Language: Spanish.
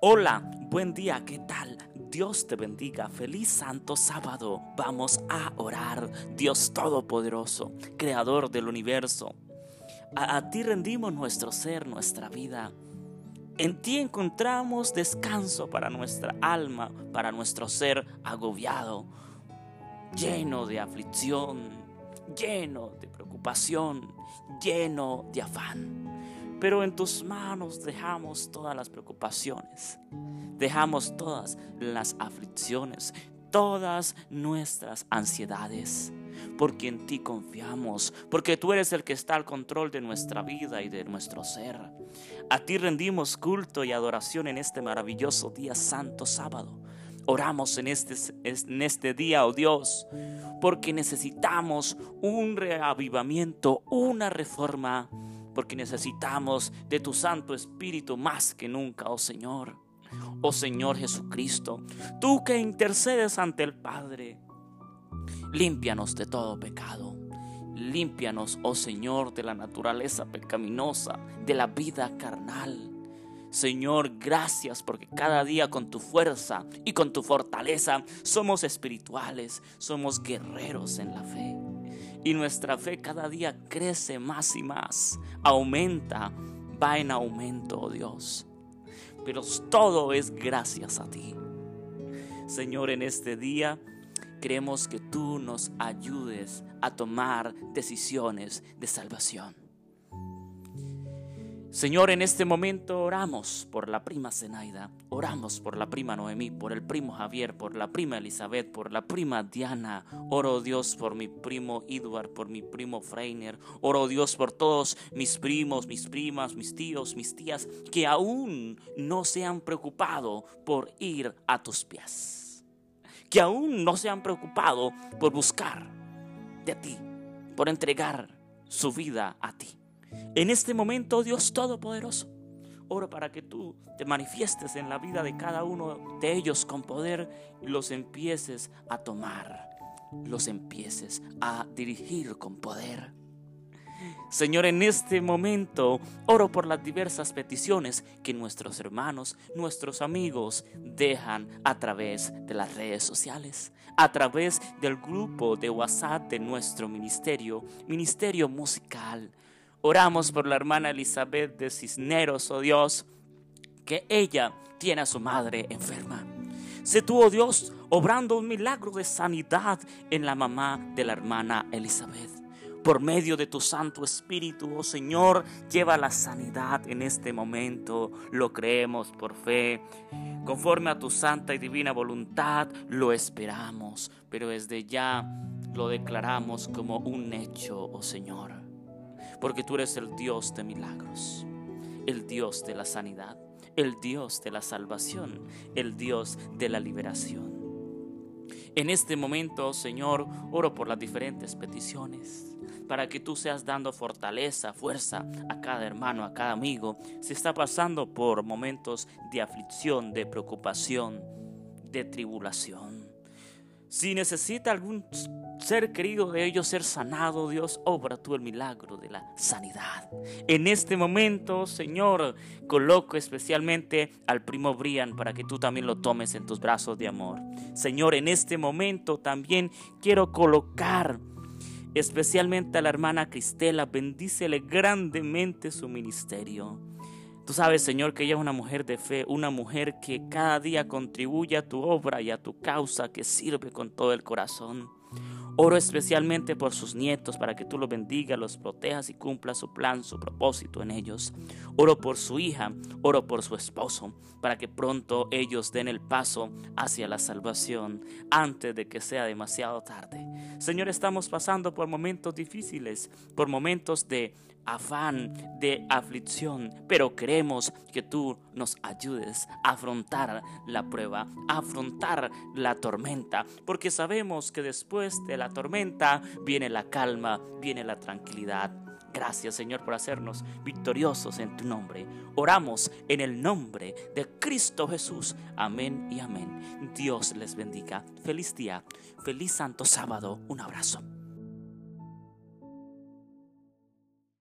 Hola, buen día, ¿qué tal? Dios te bendiga, feliz santo sábado. Vamos a orar, Dios Todopoderoso, Creador del universo. A, ti rendimos nuestro ser, nuestra vida. En ti encontramos descanso para nuestra alma, para nuestro ser agobiado, lleno de aflicción, lleno de preocupación, lleno de afán. Pero en tus manos dejamos todas las preocupaciones, dejamos todas las aflicciones, todas nuestras ansiedades, porque en ti confiamos, porque tú eres el que está al control de nuestra vida y de nuestro ser. A ti rendimos culto y adoración en este maravilloso día santo sábado. Oramos en este, en este día, oh Dios, porque necesitamos un reavivamiento, una reforma porque necesitamos de tu Santo Espíritu más que nunca, oh Señor. Oh Señor Jesucristo, tú que intercedes ante el Padre, límpianos de todo pecado. Límpianos, oh Señor, de la naturaleza pecaminosa, de la vida carnal. Señor, gracias porque cada día con tu fuerza y con tu fortaleza somos espirituales, somos guerreros en la fe. Y nuestra fe cada día crece más y más, aumenta, va en aumento, oh Dios. Pero todo es gracias a ti. Señor, en este día queremos que tú nos ayudes a tomar decisiones de salvación. Señor, en este momento oramos por la prima Zenaida, oramos por la prima Noemí, por el primo Javier, por la prima Elizabeth, por la prima Diana. Oro Dios por mi primo Edward, por mi primo Freiner. Oro Dios por todos mis primos, mis primas, mis tíos, mis tías, que aún no se han preocupado por ir a tus pies. Que aún no se han preocupado por buscar de ti, por entregar su vida a ti. En este momento, Dios Todopoderoso, oro para que tú te manifiestes en la vida de cada uno de ellos con poder y los empieces a tomar, los empieces a dirigir con poder. Señor, en este momento oro por las diversas peticiones que nuestros hermanos, nuestros amigos dejan a través de las redes sociales, a través del grupo de WhatsApp de nuestro ministerio, Ministerio Musical. Oramos por la hermana Elizabeth de Cisneros, oh Dios, que ella tiene a su madre enferma. Se tuvo Dios obrando un milagro de sanidad en la mamá de la hermana Elizabeth. Por medio de tu Santo Espíritu, oh Señor, lleva la sanidad en este momento. Lo creemos por fe. Conforme a tu santa y divina voluntad, lo esperamos. Pero desde ya lo declaramos como un hecho, oh Señor porque tú eres el Dios de milagros, el Dios de la sanidad, el Dios de la salvación, el Dios de la liberación. En este momento, Señor, oro por las diferentes peticiones, para que tú seas dando fortaleza, fuerza a cada hermano, a cada amigo, si está pasando por momentos de aflicción, de preocupación, de tribulación. Si necesita algún ser querido de ellos ser sanado, Dios, obra tú el milagro de la sanidad. En este momento, Señor, coloco especialmente al primo Brian para que tú también lo tomes en tus brazos de amor. Señor, en este momento también quiero colocar especialmente a la hermana Cristela, bendícele grandemente su ministerio. Tú sabes, Señor, que ella es una mujer de fe, una mujer que cada día contribuye a tu obra y a tu causa, que sirve con todo el corazón. Oro especialmente por sus nietos para que tú los bendigas, los protejas y cumpla su plan, su propósito en ellos. Oro por su hija, oro por su esposo, para que pronto ellos den el paso hacia la salvación antes de que sea demasiado tarde. Señor, estamos pasando por momentos difíciles, por momentos de afán, de aflicción, pero queremos que tú nos ayudes a afrontar la prueba, a afrontar la tormenta, porque sabemos que después de la tormenta viene la calma, viene la tranquilidad. Gracias Señor por hacernos victoriosos en tu nombre. Oramos en el nombre de Cristo Jesús. Amén y amén. Dios les bendiga. Feliz día, feliz santo sábado. Un abrazo.